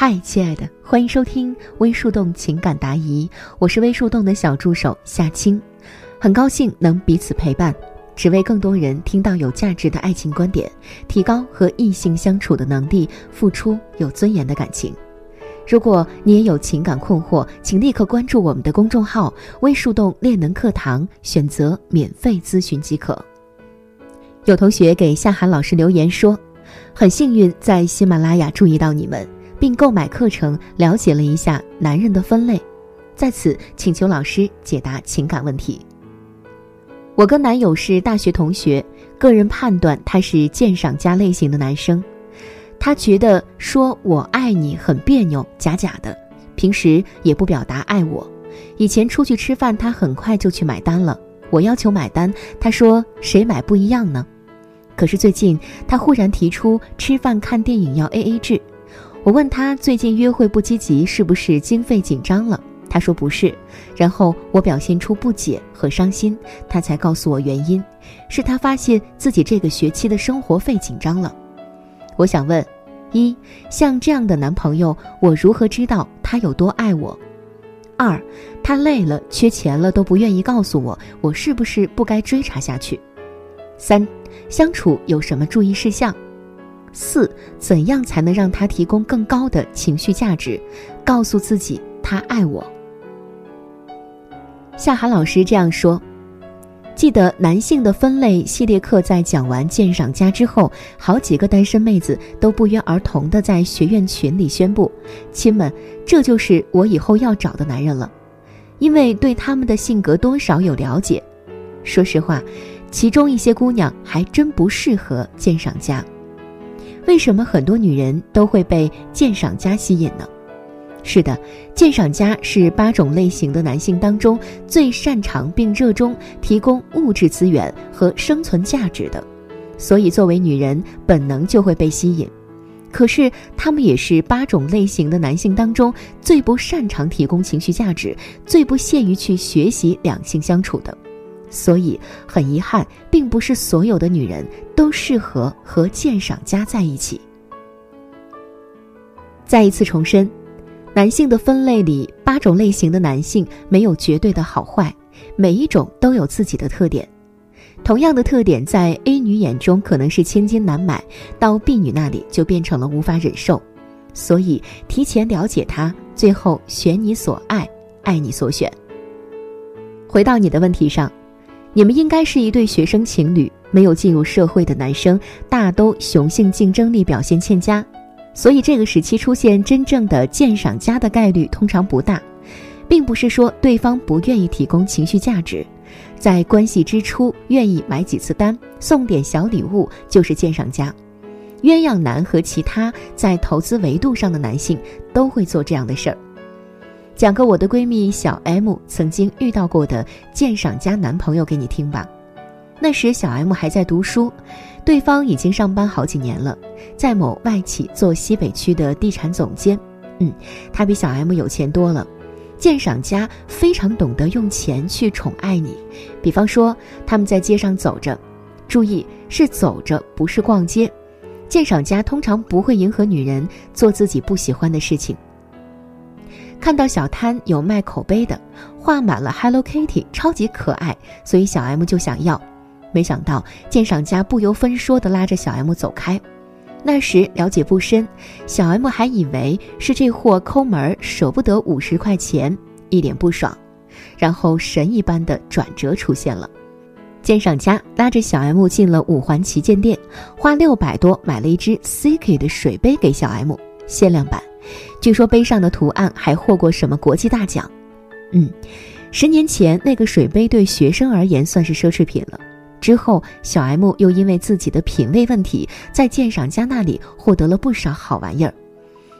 嗨，亲爱的，欢迎收听微树洞情感答疑，我是微树洞的小助手夏青，很高兴能彼此陪伴。只为更多人听到有价值的爱情观点，提高和异性相处的能力，付出有尊严的感情。如果你也有情感困惑，请立刻关注我们的公众号“微树洞恋能课堂”，选择免费咨询即可。有同学给夏涵老师留言说，很幸运在喜马拉雅注意到你们，并购买课程了解了一下男人的分类，在此请求老师解答情感问题。我跟男友是大学同学，个人判断他是鉴赏家类型的男生。他觉得说我爱你很别扭，假假的，平时也不表达爱我。以前出去吃饭，他很快就去买单了。我要求买单，他说谁买不一样呢？可是最近他忽然提出吃饭看电影要 A A 制。我问他最近约会不积极，是不是经费紧张了？他说不是，然后我表现出不解和伤心，他才告诉我原因，是他发现自己这个学期的生活费紧张了。我想问：一，像这样的男朋友，我如何知道他有多爱我？二，他累了、缺钱了都不愿意告诉我，我是不是不该追查下去？三，相处有什么注意事项？四，怎样才能让他提供更高的情绪价值？告诉自己他爱我。夏涵老师这样说：“记得男性的分类系列课，在讲完鉴赏家之后，好几个单身妹子都不约而同的在学院群里宣布：‘亲们，这就是我以后要找的男人了。’因为对他们的性格多少有了解。说实话，其中一些姑娘还真不适合鉴赏家。为什么很多女人都会被鉴赏家吸引呢？”是的，鉴赏家是八种类型的男性当中最擅长并热衷提供物质资源和生存价值的，所以作为女人本能就会被吸引。可是他们也是八种类型的男性当中最不擅长提供情绪价值、最不屑于去学习两性相处的，所以很遗憾，并不是所有的女人都适合和鉴赏家在一起。再一次重申。男性的分类里，八种类型的男性没有绝对的好坏，每一种都有自己的特点。同样的特点，在 A 女眼中可能是千金难买，到 B 女那里就变成了无法忍受。所以，提前了解他，最后选你所爱，爱你所选。回到你的问题上，你们应该是一对学生情侣，没有进入社会的男生大都雄性竞争力表现欠佳。所以这个时期出现真正的鉴赏家的概率通常不大，并不是说对方不愿意提供情绪价值，在关系之初愿意买几次单、送点小礼物就是鉴赏家。鸳鸯男和其他在投资维度上的男性都会做这样的事儿。讲个我的闺蜜小 M 曾经遇到过的鉴赏家男朋友给你听吧。那时小 M 还在读书，对方已经上班好几年了，在某外企做西北区的地产总监。嗯，他比小 M 有钱多了。鉴赏家非常懂得用钱去宠爱你，比方说他们在街上走着，注意是走着，不是逛街。鉴赏家通常不会迎合女人做自己不喜欢的事情。看到小摊有卖口碑的，画满了 Hello Kitty，超级可爱，所以小 M 就想要。没想到鉴赏家不由分说地拉着小 M 走开。那时了解不深，小 M 还以为是这货抠门，舍不得五十块钱，一脸不爽。然后神一般的转折出现了。鉴赏家拉着小 M 进了五环旗舰店，花六百多买了一只 CK 的水杯给小 M，限量版，据说杯上的图案还获过什么国际大奖。嗯，十年前那个水杯对学生而言算是奢侈品了。之后，小 M 又因为自己的品味问题，在鉴赏家那里获得了不少好玩意儿，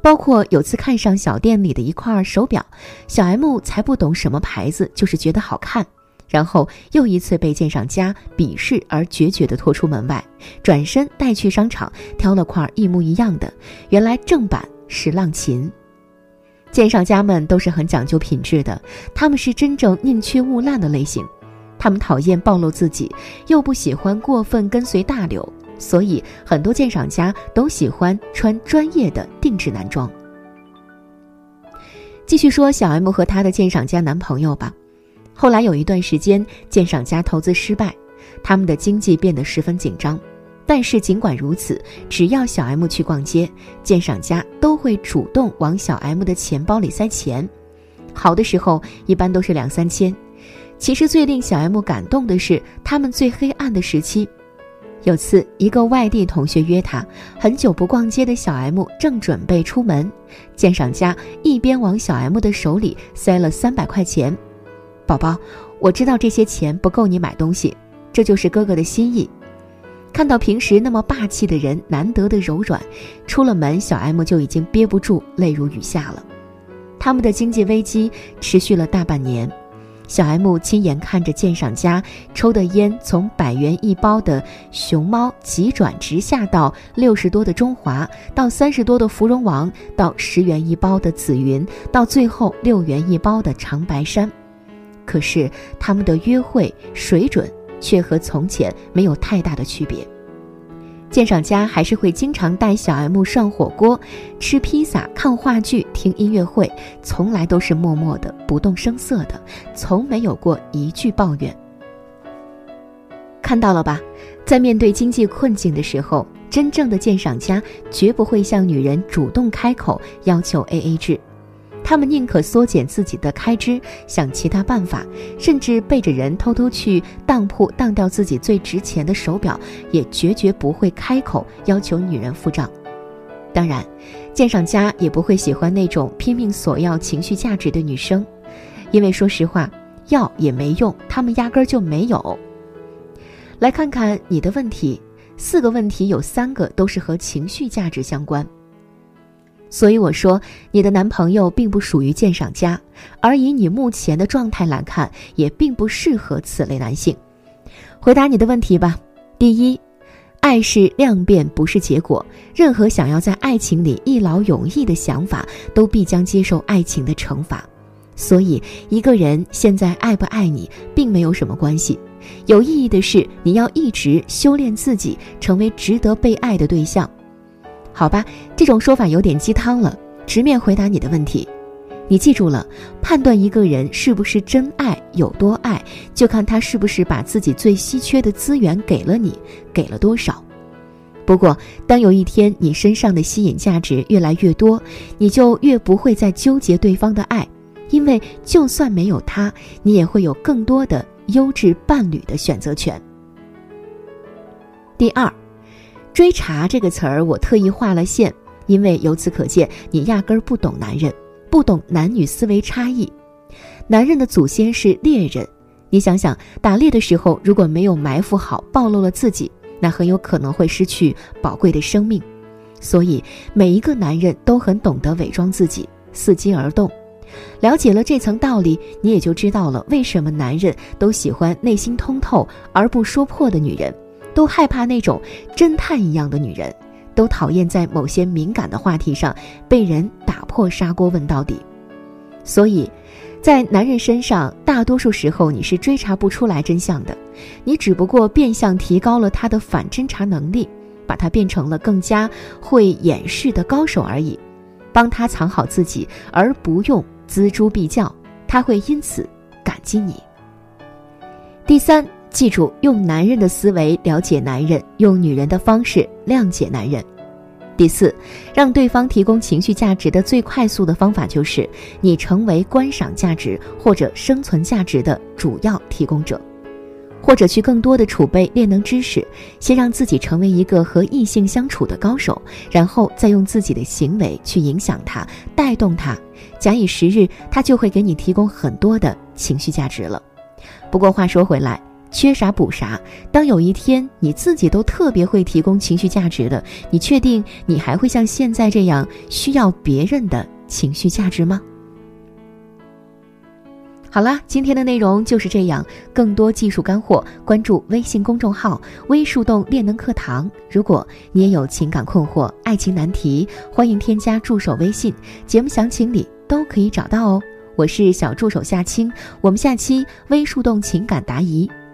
包括有次看上小店里的一块手表，小 M 才不懂什么牌子，就是觉得好看。然后又一次被鉴赏家鄙视而决绝地拖出门外，转身带去商场挑了块一模一样的，原来正版是浪琴。鉴赏家们都是很讲究品质的，他们是真正宁缺毋滥的类型，他们讨厌暴露自己，又不喜欢过分跟随大流，所以很多鉴赏家都喜欢穿专业的定制男装。继续说小 M 和她的鉴赏家男朋友吧。后来有一段时间，鉴赏家投资失败，他们的经济变得十分紧张。但是尽管如此，只要小 M 去逛街，鉴赏家都会主动往小 M 的钱包里塞钱。好的时候一般都是两三千。其实最令小 M 感动的是他们最黑暗的时期。有次一个外地同学约他，很久不逛街的小 M 正准备出门，鉴赏家一边往小 M 的手里塞了三百块钱。宝宝，我知道这些钱不够你买东西，这就是哥哥的心意。看到平时那么霸气的人难得的柔软，出了门，小 M 就已经憋不住，泪如雨下了。他们的经济危机持续了大半年，小 M 亲眼看着鉴赏家抽的烟从百元一包的熊猫急转直下到六十多的中华，到三十多的芙蓉王，到十元一包的紫云，到最后六元一包的长白山。可是他们的约会水准却和从前没有太大的区别。鉴赏家还是会经常带小 M 涮火锅、吃披萨、看话剧、听音乐会，从来都是默默的、不动声色的，从没有过一句抱怨。看到了吧，在面对经济困境的时候，真正的鉴赏家绝不会向女人主动开口要求 AA 制。他们宁可缩减自己的开支，想其他办法，甚至背着人偷偷去当铺当掉自己最值钱的手表，也绝绝不会开口要求女人付账。当然，鉴赏家也不会喜欢那种拼命索要情绪价值的女生，因为说实话，要也没用，他们压根儿就没有。来看看你的问题，四个问题有三个都是和情绪价值相关。所以我说，你的男朋友并不属于鉴赏家，而以你目前的状态来看，也并不适合此类男性。回答你的问题吧。第一，爱是量变，不是结果。任何想要在爱情里一劳永逸的想法，都必将接受爱情的惩罚。所以，一个人现在爱不爱你，并没有什么关系。有意义的是，你要一直修炼自己，成为值得被爱的对象。好吧，这种说法有点鸡汤了。直面回答你的问题，你记住了，判断一个人是不是真爱、有多爱，就看他是不是把自己最稀缺的资源给了你，给了多少。不过，当有一天你身上的吸引价值越来越多，你就越不会再纠结对方的爱，因为就算没有他，你也会有更多的优质伴侣的选择权。第二。追查这个词儿，我特意画了线，因为由此可见，你压根儿不懂男人，不懂男女思维差异。男人的祖先是猎人，你想想，打猎的时候如果没有埋伏好，暴露了自己，那很有可能会失去宝贵的生命。所以，每一个男人都很懂得伪装自己，伺机而动。了解了这层道理，你也就知道了为什么男人都喜欢内心通透而不说破的女人。都害怕那种侦探一样的女人，都讨厌在某些敏感的话题上被人打破砂锅问到底。所以，在男人身上，大多数时候你是追查不出来真相的，你只不过变相提高了他的反侦查能力，把他变成了更加会掩饰的高手而已，帮他藏好自己，而不用锱铢必较，他会因此感激你。第三。记住，用男人的思维了解男人，用女人的方式谅解男人。第四，让对方提供情绪价值的最快速的方法就是你成为观赏价值或者生存价值的主要提供者，或者去更多的储备练能知识，先让自己成为一个和异性相处的高手，然后再用自己的行为去影响他，带动他，假以时日，他就会给你提供很多的情绪价值了。不过话说回来。缺啥补啥。当有一天你自己都特别会提供情绪价值的，你确定你还会像现在这样需要别人的情绪价值吗？好啦，今天的内容就是这样。更多技术干货，关注微信公众号“微树洞练能课堂”。如果你也有情感困惑、爱情难题，欢迎添加助手微信，节目详情里都可以找到哦。我是小助手夏青，我们下期微树洞情感答疑。